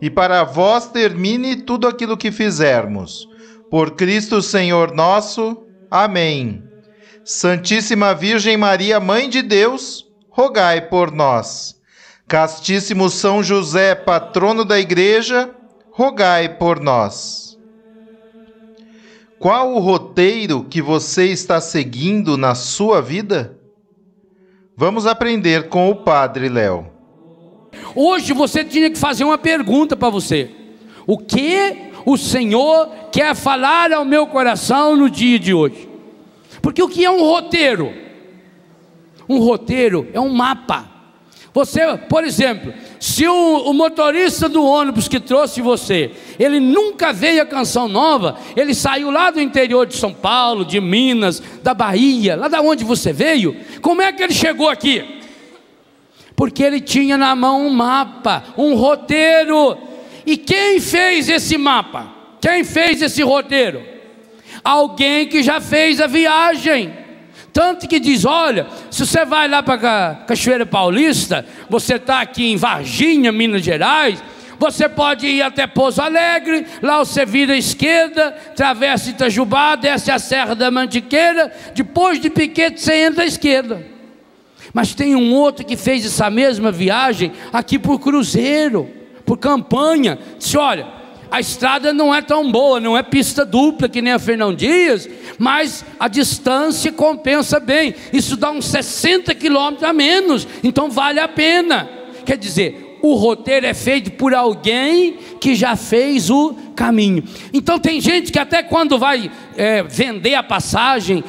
e para vós termine tudo aquilo que fizermos. Por Cristo Senhor nosso. Amém. Santíssima Virgem Maria, Mãe de Deus, rogai por nós. Castíssimo São José, patrono da Igreja, rogai por nós. Qual o roteiro que você está seguindo na sua vida? Vamos aprender com o Padre Léo. Hoje você tinha que fazer uma pergunta para você: o que o Senhor quer falar ao meu coração no dia de hoje? Porque o que é um roteiro? Um roteiro é um mapa. Você, por exemplo, se o, o, motorista do ônibus que trouxe você, ele nunca veio a canção nova, ele saiu lá do interior de São Paulo, de Minas, da Bahia, lá da onde você veio, como é que ele chegou aqui? Porque ele tinha na mão um mapa, um roteiro. E quem fez esse mapa? Quem fez esse roteiro? Alguém que já fez a viagem. Tanto que diz: olha, se você vai lá para Cachoeira Paulista, você está aqui em Varginha, Minas Gerais, você pode ir até Pouso Alegre, lá você vira à esquerda, atravessa Itajubá, desce a Serra da Mantiqueira, depois de Piquete você entra à esquerda. Mas tem um outro que fez essa mesma viagem aqui por cruzeiro, por campanha. Disse: olha, a estrada não é tão boa, não é pista dupla que nem a Fernão Dias, mas a distância compensa bem. Isso dá uns 60 quilômetros a menos, então vale a pena. Quer dizer, o roteiro é feito por alguém que já fez o caminho. Então tem gente que até quando vai é, vender a passagem,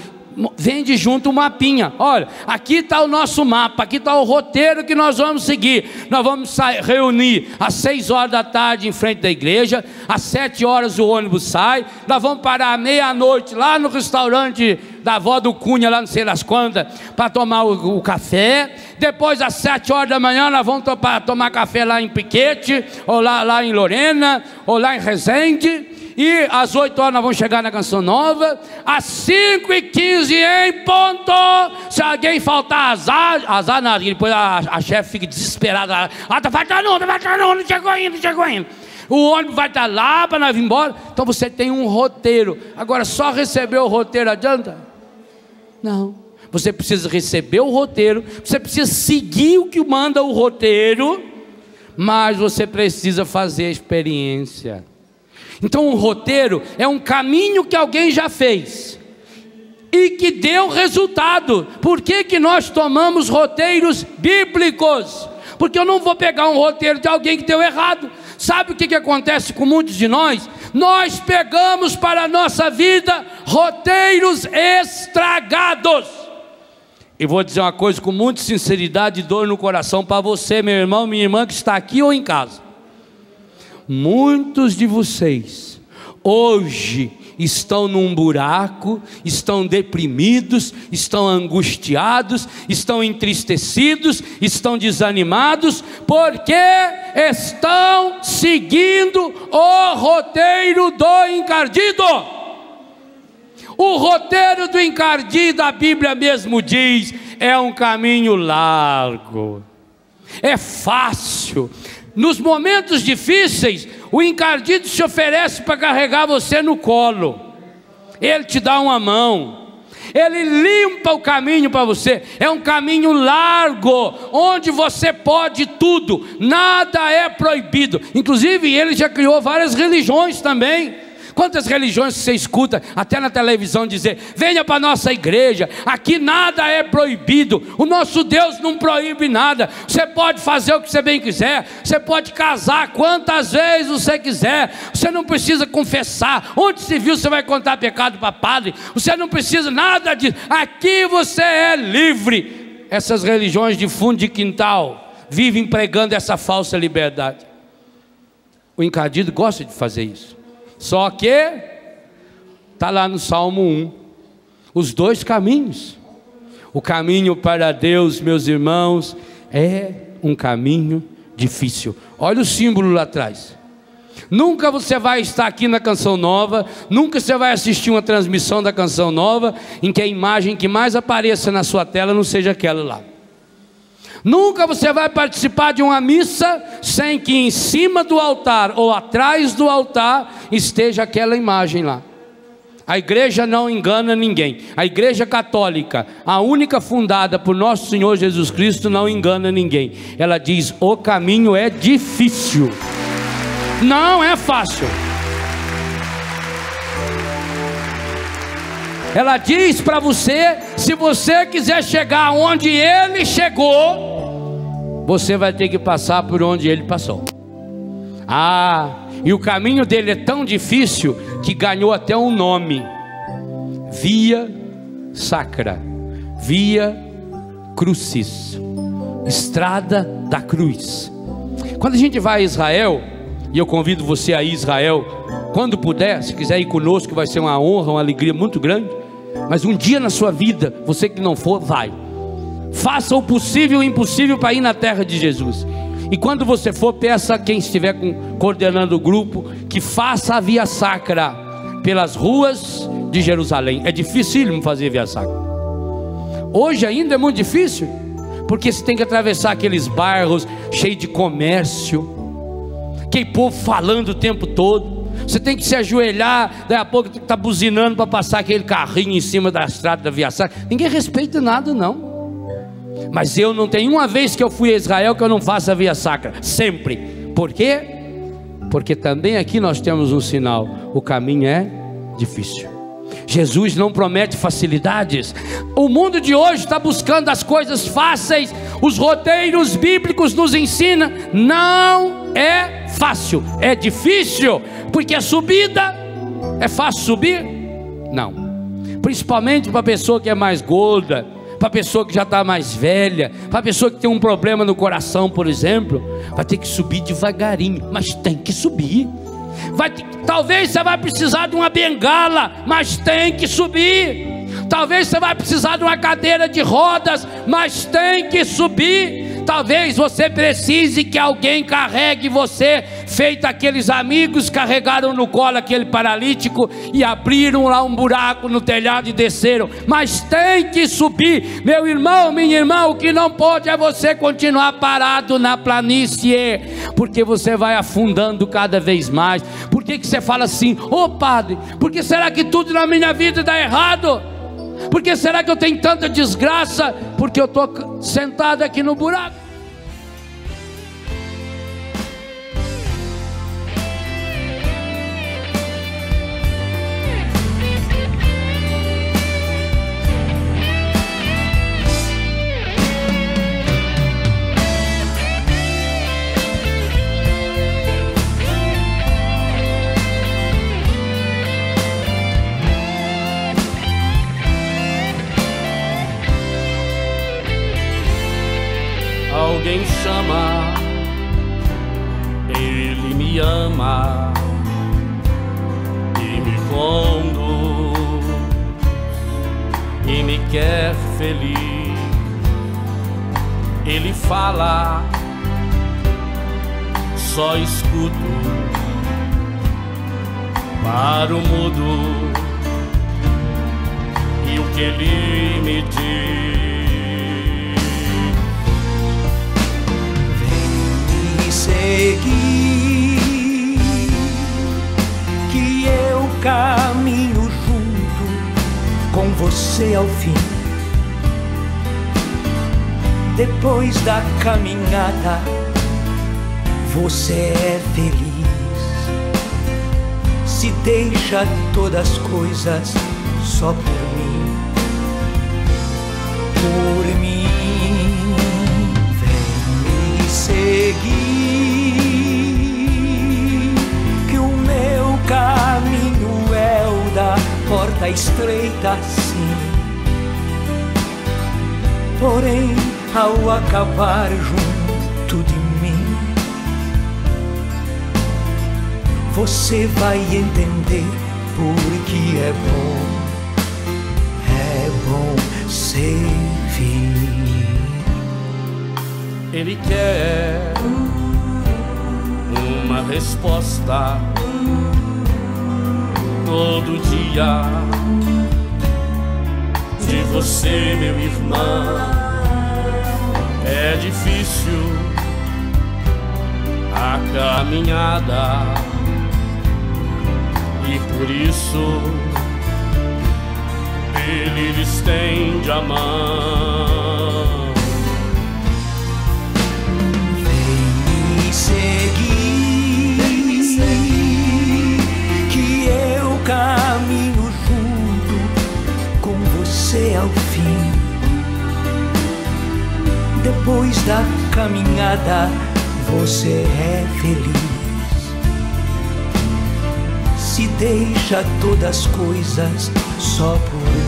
vende junto um mapinha. Olha, aqui está o nosso mapa, aqui está o roteiro que nós vamos seguir. Nós vamos reunir às seis horas da tarde em frente da igreja, às sete horas o ônibus sai, nós vamos parar à meia-noite lá no restaurante da avó do Cunha, lá não sei das quantas, para tomar o, o, café. Depois, às sete horas da manhã, nós vamos tomar, tomar café lá em Piquete, ou lá, lá em Lorena, ou lá em Resende. E às 8 horas nós vamos chegar na canção nova. Às 5 e 15 em ponto. Se alguém faltar azar, azar nada. Depois a, a chefe fica desesperada. Ah, tá faltando, tá faltando, não chegou ainda, não chegou ainda. O ônibus vai estar lá para nós ir embora. Então você tem um roteiro. Agora, só receber o roteiro adianta? Não. Você precisa receber o roteiro. Você precisa seguir o que manda o roteiro. Mas você precisa fazer a experiência. Então, um roteiro é um caminho que alguém já fez e que deu resultado. Por que, que nós tomamos roteiros bíblicos? Porque eu não vou pegar um roteiro de alguém que deu errado. Sabe o que, que acontece com muitos de nós? Nós pegamos para a nossa vida roteiros estragados. E vou dizer uma coisa com muita sinceridade e dor no coração para você, meu irmão, minha irmã que está aqui ou em casa. Muitos de vocês hoje estão num buraco, estão deprimidos, estão angustiados, estão entristecidos, estão desanimados, porque estão seguindo o roteiro do encardido. O roteiro do encardido, a Bíblia mesmo diz, é um caminho largo, é fácil, nos momentos difíceis, o encardido se oferece para carregar você no colo. Ele te dá uma mão. Ele limpa o caminho para você. É um caminho largo, onde você pode tudo. Nada é proibido. Inclusive, ele já criou várias religiões também Quantas religiões você escuta até na televisão dizer: venha para a nossa igreja, aqui nada é proibido, o nosso Deus não proíbe nada, você pode fazer o que você bem quiser, você pode casar quantas vezes você quiser, você não precisa confessar, onde se viu você vai contar pecado para padre, você não precisa nada disso, aqui você é livre. Essas religiões de fundo de quintal vivem pregando essa falsa liberdade. O encardido gosta de fazer isso. Só que está lá no Salmo 1, os dois caminhos. O caminho para Deus, meus irmãos, é um caminho difícil. Olha o símbolo lá atrás. Nunca você vai estar aqui na Canção Nova, nunca você vai assistir uma transmissão da Canção Nova em que a imagem que mais apareça na sua tela não seja aquela lá. Nunca você vai participar de uma missa sem que em cima do altar ou atrás do altar esteja aquela imagem lá. A igreja não engana ninguém. A igreja católica, a única fundada por nosso Senhor Jesus Cristo, não engana ninguém. Ela diz: o caminho é difícil, não é fácil. Ela diz para você: se você quiser chegar onde ele chegou, você vai ter que passar por onde ele passou. Ah, e o caminho dele é tão difícil que ganhou até um nome: Via Sacra, Via Crucis, Estrada da Cruz. Quando a gente vai a Israel, e eu convido você a Israel, quando puder, se quiser ir conosco, vai ser uma honra, uma alegria muito grande. Mas um dia na sua vida, você que não for, vai Faça o possível e o impossível para ir na terra de Jesus. E quando você for, peça a quem estiver coordenando o grupo que faça a via sacra pelas ruas de Jerusalém. É dificílimo fazer via sacra. Hoje ainda é muito difícil, porque você tem que atravessar aqueles bairros cheios de comércio, aquele povo falando o tempo todo. Você tem que se ajoelhar, daqui a pouco está buzinando para passar aquele carrinho em cima da estrada da via sacra. Ninguém respeita nada, não. Mas eu não tenho uma vez que eu fui a Israel que eu não faça a via sacra, sempre. Por quê? Porque também aqui nós temos um sinal: o caminho é difícil. Jesus não promete facilidades. O mundo de hoje está buscando as coisas fáceis. Os roteiros bíblicos nos ensinam. Não é fácil, é difícil. Porque a subida é fácil subir? Não. Principalmente para a pessoa que é mais gorda, para a pessoa que já está mais velha, para a pessoa que tem um problema no coração, por exemplo, vai ter que subir devagarinho, mas tem que subir. Vai, talvez você vai precisar de uma bengala, mas tem que subir. Talvez você vai precisar de uma cadeira de rodas, mas tem que subir. Talvez você precise que alguém carregue você, feito aqueles amigos carregaram no colo aquele paralítico e abriram lá um buraco no telhado e desceram. Mas tem que subir, meu irmão, minha irmã. O que não pode é você continuar parado na planície, porque você vai afundando cada vez mais. Por que, que você fala assim, ô oh, padre, por que será que tudo na minha vida dá errado? Por que será que eu tenho tanta desgraça? Porque eu estou sentado aqui no buraco. Chama, Ele me ama e me conduz e me quer feliz. Ele fala, só escuto para o mudo e o que ele me diz. Seguir, que eu caminho junto com você ao fim. Depois da caminhada, você é feliz. se deixa todas as coisas só por mim, por mim, vem me seguir, caminho é o da porta estreita, sim. Porém, ao acabar junto de mim, você vai entender porque é bom, é bom servir. Ele quer uma resposta todo dia de você, meu irmão. É difícil a caminhada e por isso ele estende a mão. Vem me seguir, você ao fim. Depois da caminhada, você é feliz. Se deixa todas as coisas só por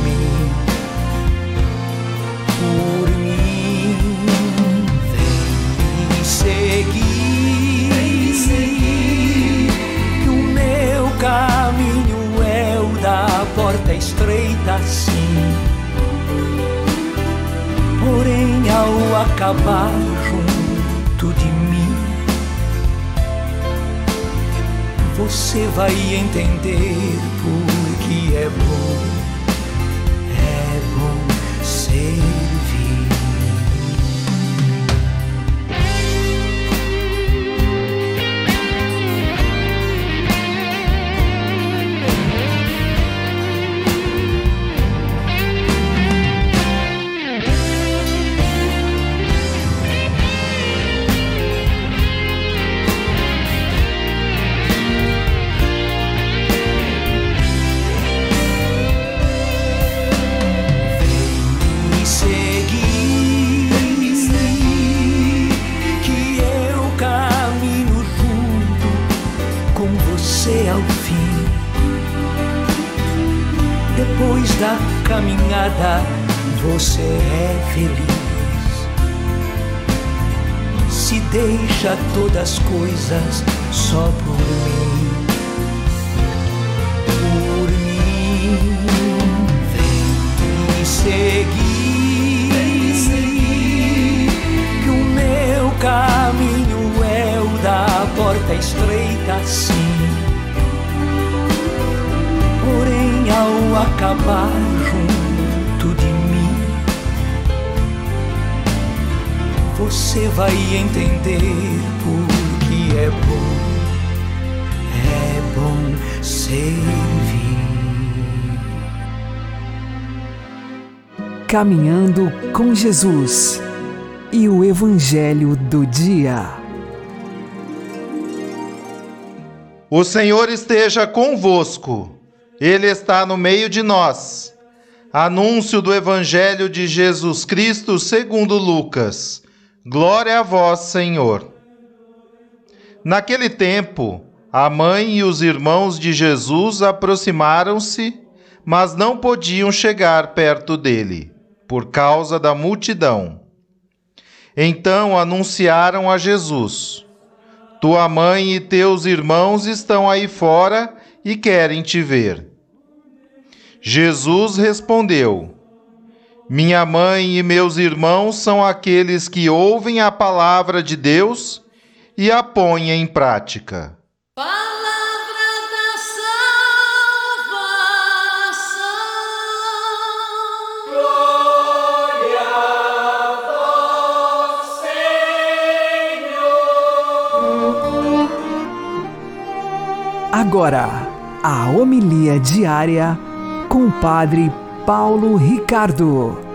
acabar junto de mim, você vai entender porque é bom, só por mim. Por mim, vem me seguir, que o meu caminho é o da porta estreita, sim. Porém, ao acabar junto de mim, você vai entender porque é bom, é bom servir. Caminhando com Jesus e o Evangelho do Dia. O Senhor esteja convosco, Ele está no meio de nós. Anúncio do Evangelho de Jesus Cristo segundo Lucas. Glória a vós, Senhor. Naquele tempo, a mãe e os irmãos de Jesus aproximaram-se, mas não podiam chegar perto dele, por causa da multidão. Então anunciaram a Jesus: Tua mãe e teus irmãos estão aí fora e querem te ver. Jesus respondeu: Minha mãe e meus irmãos são aqueles que ouvem a palavra de Deus e a põem em prática. Palavra da salvação. Agora, a homilia diária com o Padre Paulo Ricardo.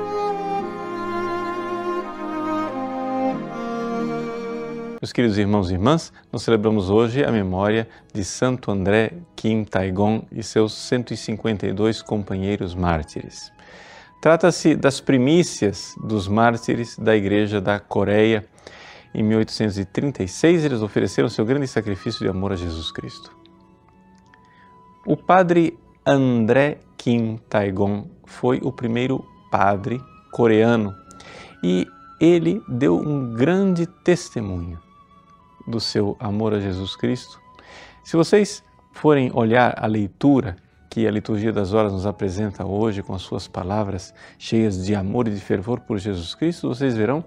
Meus queridos irmãos e irmãs, nós celebramos hoje a memória de Santo André Kim Taegon e seus 152 companheiros mártires. Trata-se das primícias dos mártires da Igreja da Coreia. Em 1836, eles ofereceram seu grande sacrifício de amor a Jesus Cristo. O padre André Kim Taegon foi o primeiro padre coreano e ele deu um grande testemunho do seu amor a Jesus Cristo. Se vocês forem olhar a leitura que a liturgia das horas nos apresenta hoje com as suas palavras cheias de amor e de fervor por Jesus Cristo, vocês verão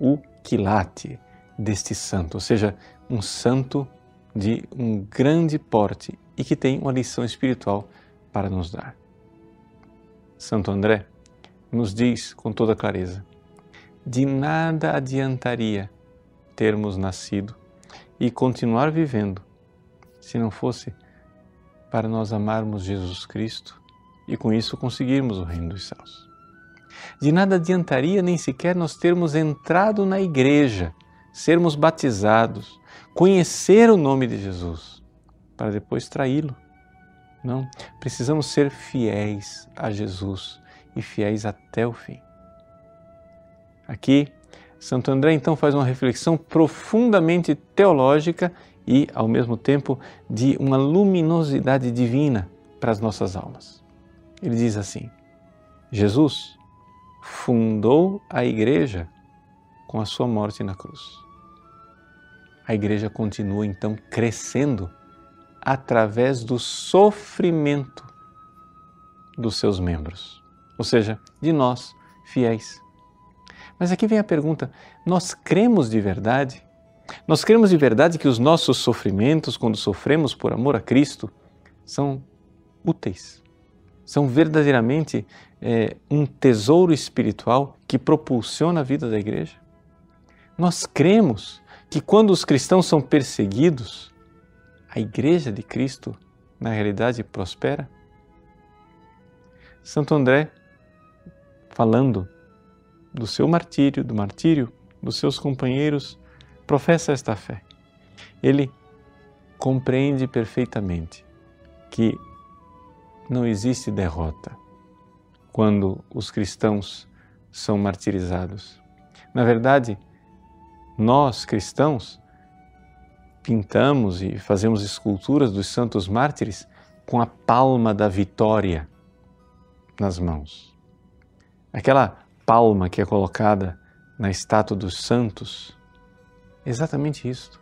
o quilate deste santo, ou seja, um santo de um grande porte e que tem uma lição espiritual para nos dar. Santo André nos diz com toda clareza: de nada adiantaria termos nascido e continuar vivendo se não fosse para nós amarmos Jesus Cristo e com isso conseguirmos o reino dos céus. De nada adiantaria nem sequer nós termos entrado na igreja, sermos batizados, conhecer o nome de Jesus, para depois traí-lo. Não, precisamos ser fiéis a Jesus e fiéis até o fim. Aqui, Santo André então faz uma reflexão profundamente teológica e, ao mesmo tempo, de uma luminosidade divina para as nossas almas. Ele diz assim: Jesus fundou a igreja com a sua morte na cruz. A igreja continua então crescendo através do sofrimento dos seus membros, ou seja, de nós, fiéis. Mas aqui vem a pergunta: nós cremos de verdade? Nós cremos de verdade que os nossos sofrimentos, quando sofremos por amor a Cristo, são úteis, são verdadeiramente é, um tesouro espiritual que propulsiona a vida da igreja? Nós cremos que quando os cristãos são perseguidos, a igreja de Cristo, na realidade, prospera? Santo André, falando do seu martírio, do martírio dos seus companheiros, professa esta fé. Ele compreende perfeitamente que não existe derrota quando os cristãos são martirizados. Na verdade, nós cristãos pintamos e fazemos esculturas dos santos mártires com a palma da vitória nas mãos. Aquela palma que é colocada na estátua dos santos, exatamente isto.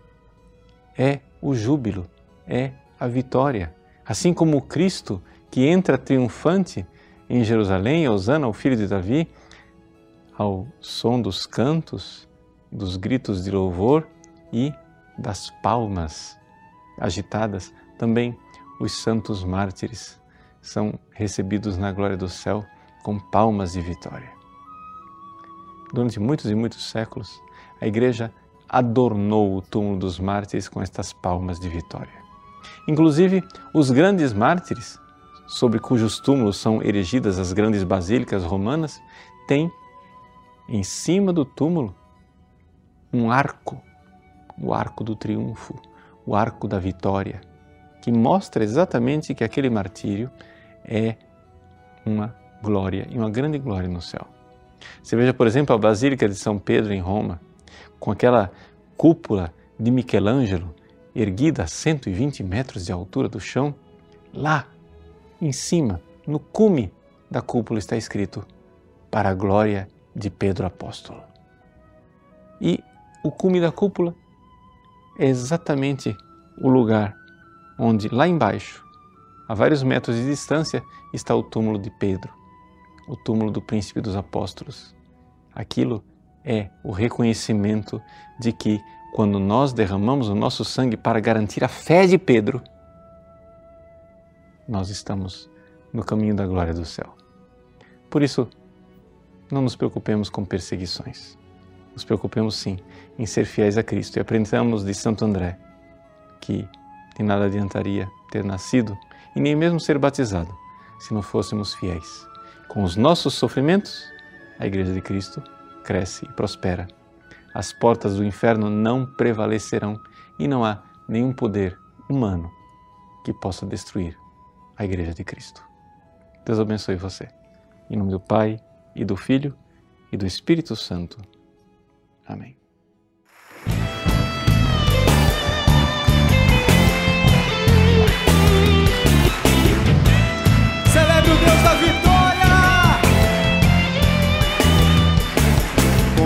É o júbilo, é a vitória. Assim como Cristo que entra triunfante em Jerusalém, Osana, o filho de Davi, ao som dos cantos, dos gritos de louvor e das palmas agitadas, também os santos mártires são recebidos na glória do céu com palmas de vitória durante muitos e muitos séculos, a Igreja adornou o túmulo dos mártires com estas palmas de vitória. Inclusive, os grandes mártires, sobre cujos túmulos são erigidas as grandes basílicas romanas, têm em cima do túmulo um arco, o arco do triunfo, o arco da vitória, que mostra exatamente que aquele martírio é uma glória e uma grande glória no céu. Você veja, por exemplo, a Basílica de São Pedro em Roma, com aquela cúpula de Michelangelo erguida a 120 metros de altura do chão. Lá, em cima, no cume da cúpula, está escrito: Para a glória de Pedro Apóstolo. E o cume da cúpula é exatamente o lugar onde, lá embaixo, a vários metros de distância, está o túmulo de Pedro o túmulo do príncipe dos apóstolos. Aquilo é o reconhecimento de que quando nós derramamos o nosso sangue para garantir a fé de Pedro, nós estamos no caminho da glória do céu. Por isso, não nos preocupemos com perseguições. Nos preocupemos sim em ser fiéis a Cristo e aprendamos de Santo André que de nada adiantaria ter nascido e nem mesmo ser batizado se não fôssemos fiéis com os nossos sofrimentos, a Igreja de Cristo cresce e prospera as portas do inferno não prevalecerão e não há nenhum poder humano que possa destruir a Igreja de Cristo. Deus abençoe você. Em nome do Pai, e do Filho, e do Espírito Santo. Amém. Celebre o Deus da vitória.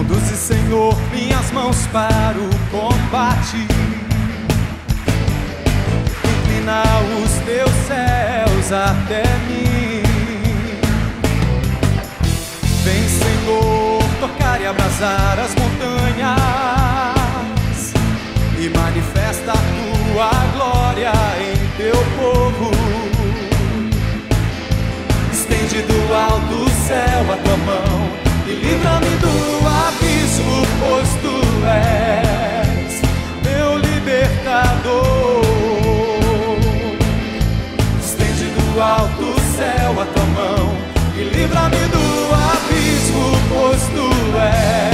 Conduze, Senhor, minhas mãos para o combate. Inclina os teus céus até mim. Vem, Senhor, tocar e abrasar as montanhas e manifesta a tua glória em teu povo. Estende do alto céu a tua mão e livra-me do abismo, pois tu és meu libertador. Estende do alto céu a tua mão e livra-me do abismo, pois tu és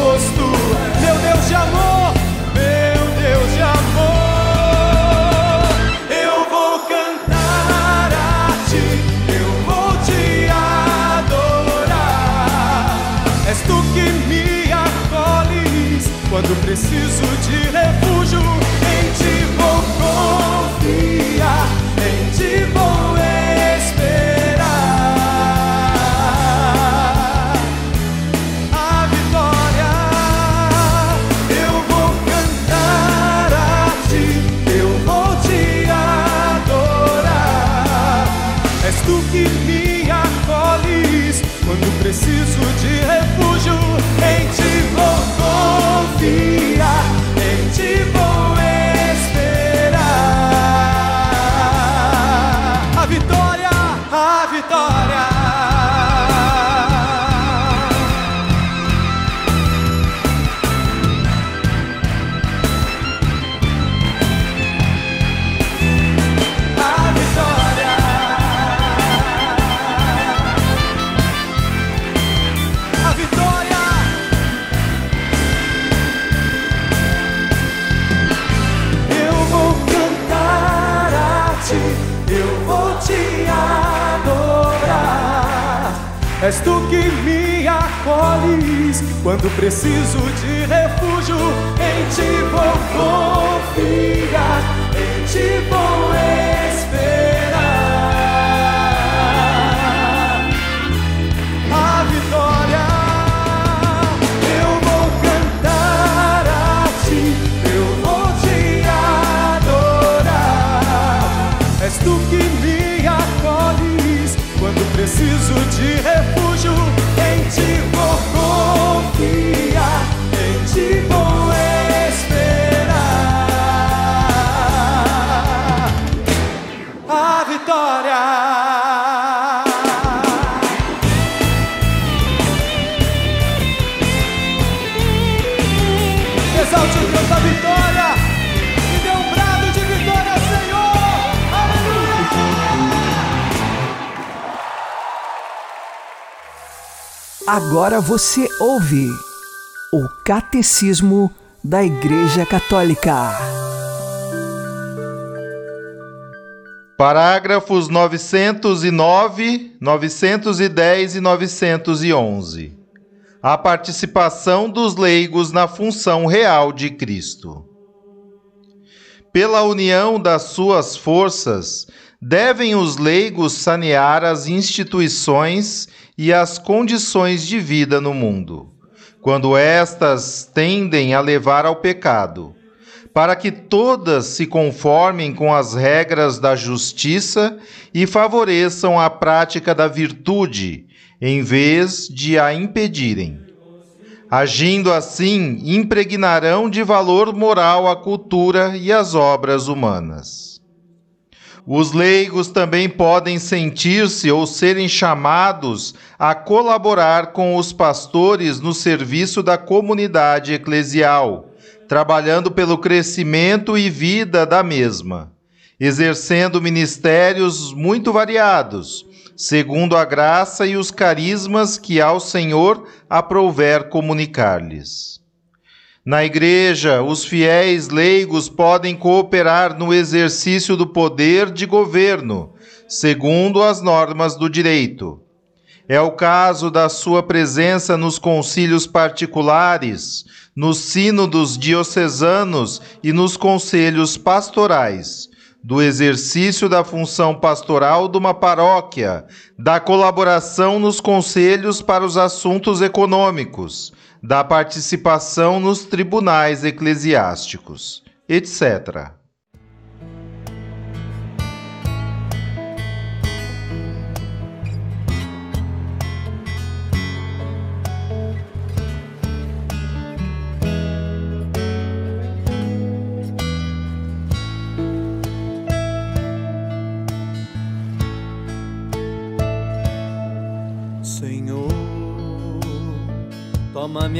és meu Deus de amor, meu Deus de amor. Eu vou cantar a ti, eu vou te adorar. És tu que me acolhes quando preciso de quando preciso de refúgio. Em ti vou confiar, em ti vou esperar a vitória. Eu vou cantar a ti, eu vou te adorar. És tu que me acolhes quando preciso de refúgio. Agora você ouve o Catecismo da Igreja Católica. Parágrafos 909, 910 e 911. A participação dos leigos na função real de Cristo. Pela união das suas forças, devem os leigos sanear as instituições e as condições de vida no mundo, quando estas tendem a levar ao pecado para que todas se conformem com as regras da justiça e favoreçam a prática da virtude, em vez de a impedirem. Agindo assim, impregnarão de valor moral a cultura e as obras humanas. Os leigos também podem sentir-se ou serem chamados a colaborar com os pastores no serviço da comunidade eclesial trabalhando pelo crescimento e vida da mesma, exercendo ministérios muito variados, segundo a graça e os carismas que ao Senhor aprouver comunicar-lhes. Na Igreja, os fiéis leigos podem cooperar no exercício do poder de governo, segundo as normas do direito. É o caso da sua presença nos concílios particulares, nos sínodos diocesanos e nos conselhos pastorais, do exercício da função pastoral de uma paróquia, da colaboração nos conselhos para os assuntos econômicos, da participação nos tribunais eclesiásticos, etc.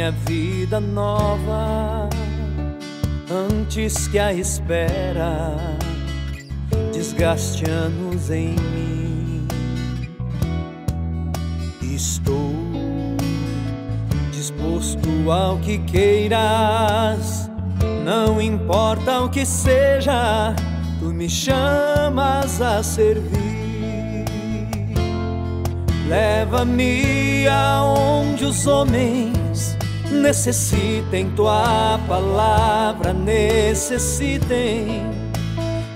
minha vida nova antes que a espera desgaste anos em mim. Estou disposto ao que queiras, não importa o que seja, tu me chamas a servir. Leva-me aonde os homens necessitem tua palavra, necessitem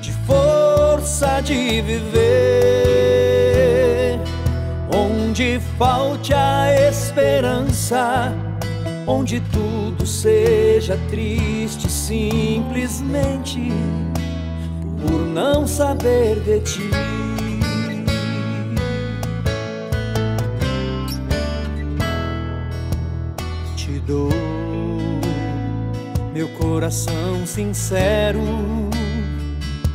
de força de viver. Onde falte a esperança, onde tudo seja triste simplesmente por não saber de ti. Coração sincero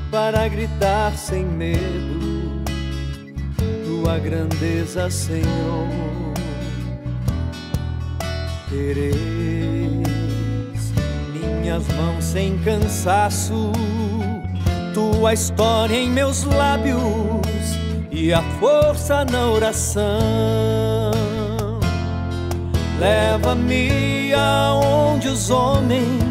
para gritar sem medo tua grandeza, Senhor. Tereis minhas mãos sem cansaço, tua história em meus lábios e a força na oração Leva-me aonde os homens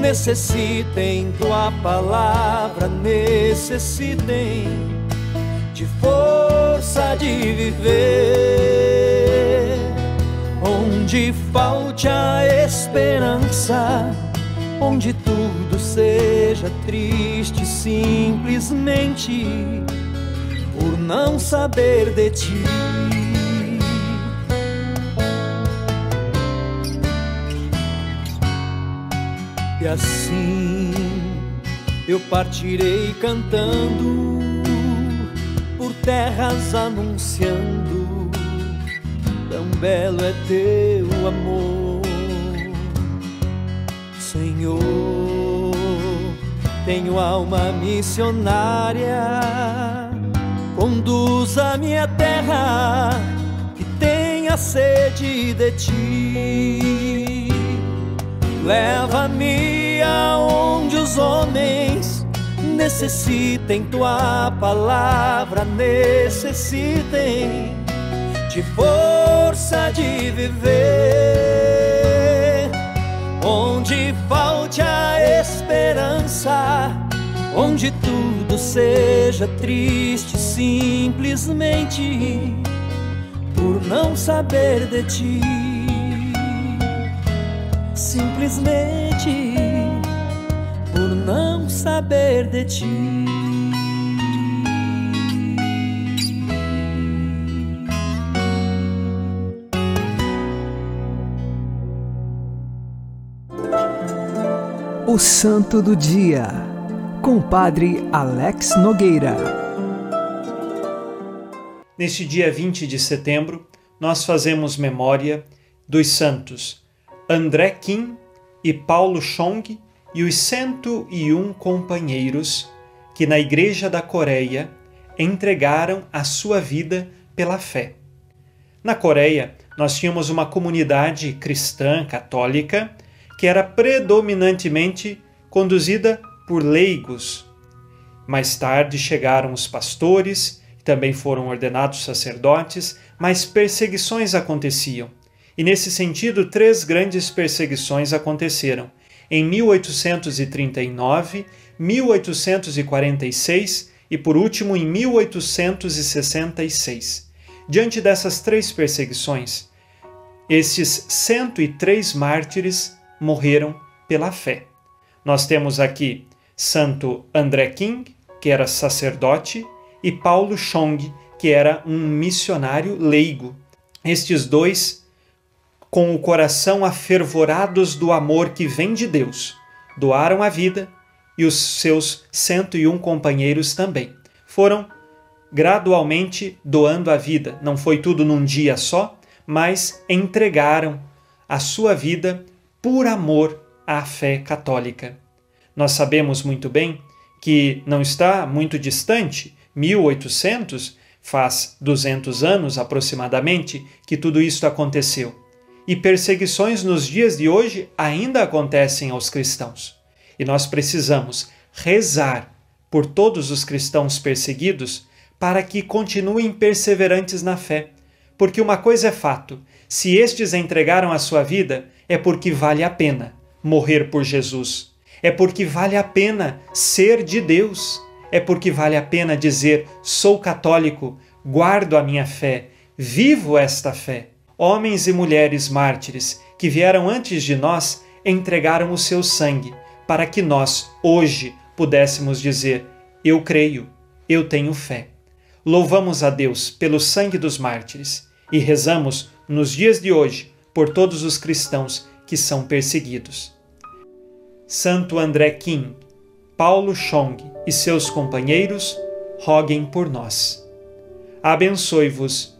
necessitem tua palavra, necessitem de força de viver. Onde falte a esperança, onde tudo seja triste simplesmente por não saber de ti. E assim eu partirei cantando por terras anunciando tão belo é teu amor, Senhor. Tenho alma missionária, conduz a minha terra que tenha sede de ti Leva-me aonde os homens necessitem tua palavra, necessitem de força de viver. Onde falte a esperança, onde tudo seja triste simplesmente por não saber de ti. Simplesmente por não saber de ti. O Santo do Dia, com o Padre Alex Nogueira. Neste dia 20 de setembro, nós fazemos memória dos santos André Kim e Paulo Chong e os 101 companheiros que na Igreja da Coreia entregaram a sua vida pela fé. Na Coreia, nós tínhamos uma comunidade cristã católica que era predominantemente conduzida por leigos. Mais tarde chegaram os pastores, também foram ordenados sacerdotes, mas perseguições aconteciam. E nesse sentido, três grandes perseguições aconteceram. Em 1839, 1846 e, por último, em 1866. Diante dessas três perseguições, estes 103 mártires morreram pela fé. Nós temos aqui Santo André King, que era sacerdote, e Paulo Chong, que era um missionário leigo. Estes dois, com o coração afervorados do amor que vem de Deus, doaram a vida e os seus 101 companheiros também. Foram gradualmente doando a vida, não foi tudo num dia só, mas entregaram a sua vida por amor à fé católica. Nós sabemos muito bem que não está muito distante, 1800, faz 200 anos aproximadamente, que tudo isto aconteceu. E perseguições nos dias de hoje ainda acontecem aos cristãos. E nós precisamos rezar por todos os cristãos perseguidos para que continuem perseverantes na fé. Porque uma coisa é fato: se estes entregaram a sua vida, é porque vale a pena morrer por Jesus. É porque vale a pena ser de Deus. É porque vale a pena dizer: sou católico, guardo a minha fé, vivo esta fé. Homens e mulheres mártires que vieram antes de nós entregaram o seu sangue para que nós, hoje, pudéssemos dizer: Eu creio, eu tenho fé. Louvamos a Deus pelo sangue dos mártires e rezamos nos dias de hoje por todos os cristãos que são perseguidos. Santo André Kim, Paulo Chong e seus companheiros, roguem por nós. Abençoe-vos,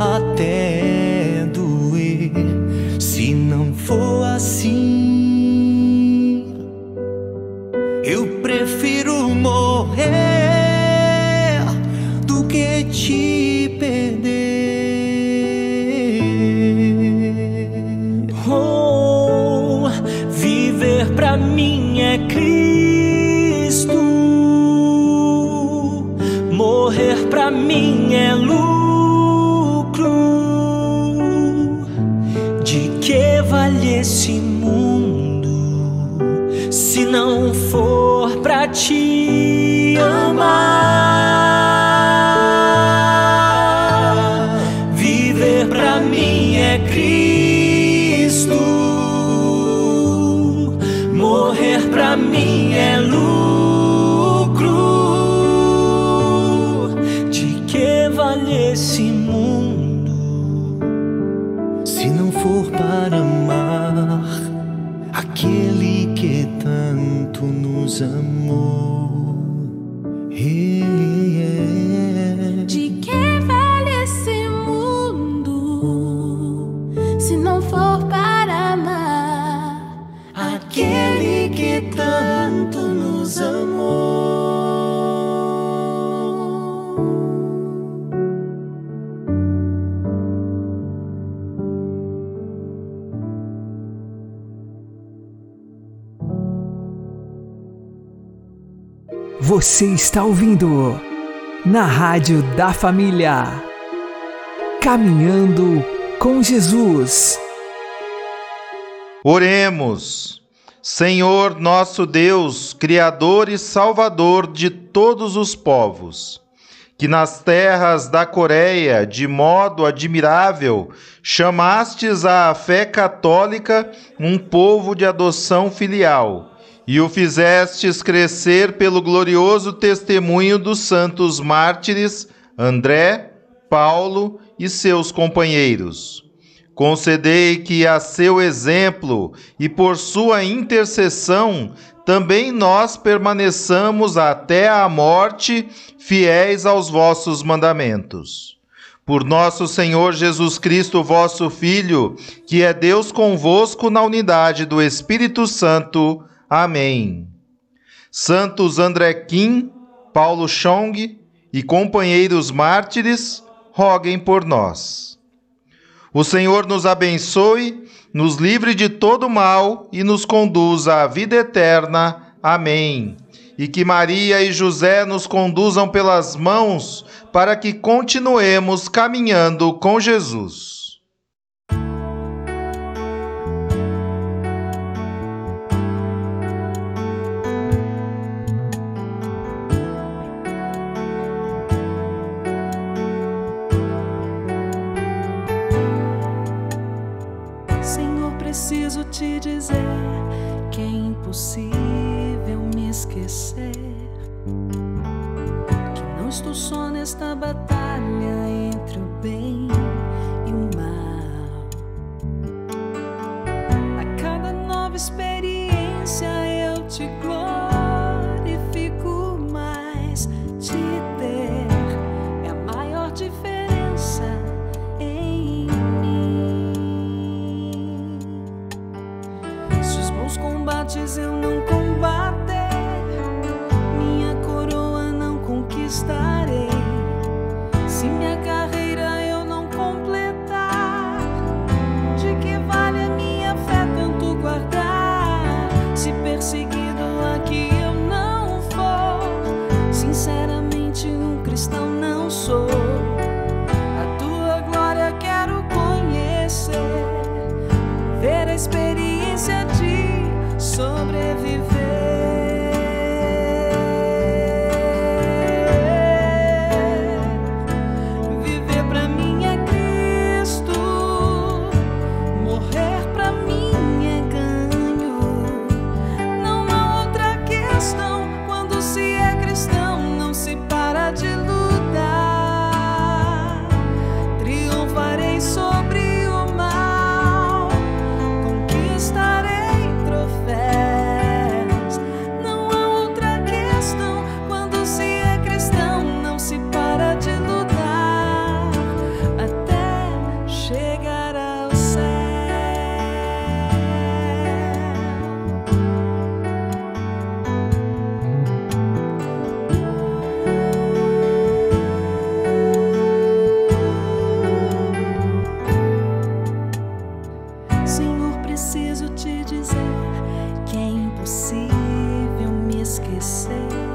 Cristo. Morrer para Você está ouvindo na Rádio da Família. Caminhando com Jesus. Oremos. Senhor nosso Deus, Criador e Salvador de todos os povos, que nas terras da Coreia, de modo admirável, chamastes à fé católica um povo de adoção filial, e o fizestes crescer pelo glorioso testemunho dos santos mártires André, Paulo e seus companheiros. Concedei que, a seu exemplo e por sua intercessão, também nós permaneçamos até a morte fiéis aos vossos mandamentos. Por nosso Senhor Jesus Cristo, vosso Filho, que é Deus convosco na unidade do Espírito Santo. Amém. Santos André Kim, Paulo Chong e companheiros mártires, roguem por nós. O Senhor nos abençoe, nos livre de todo mal e nos conduza à vida eterna. Amém. E que Maria e José nos conduzam pelas mãos para que continuemos caminhando com Jesus. Se minha preciso te dizer que é impossível me esquecer.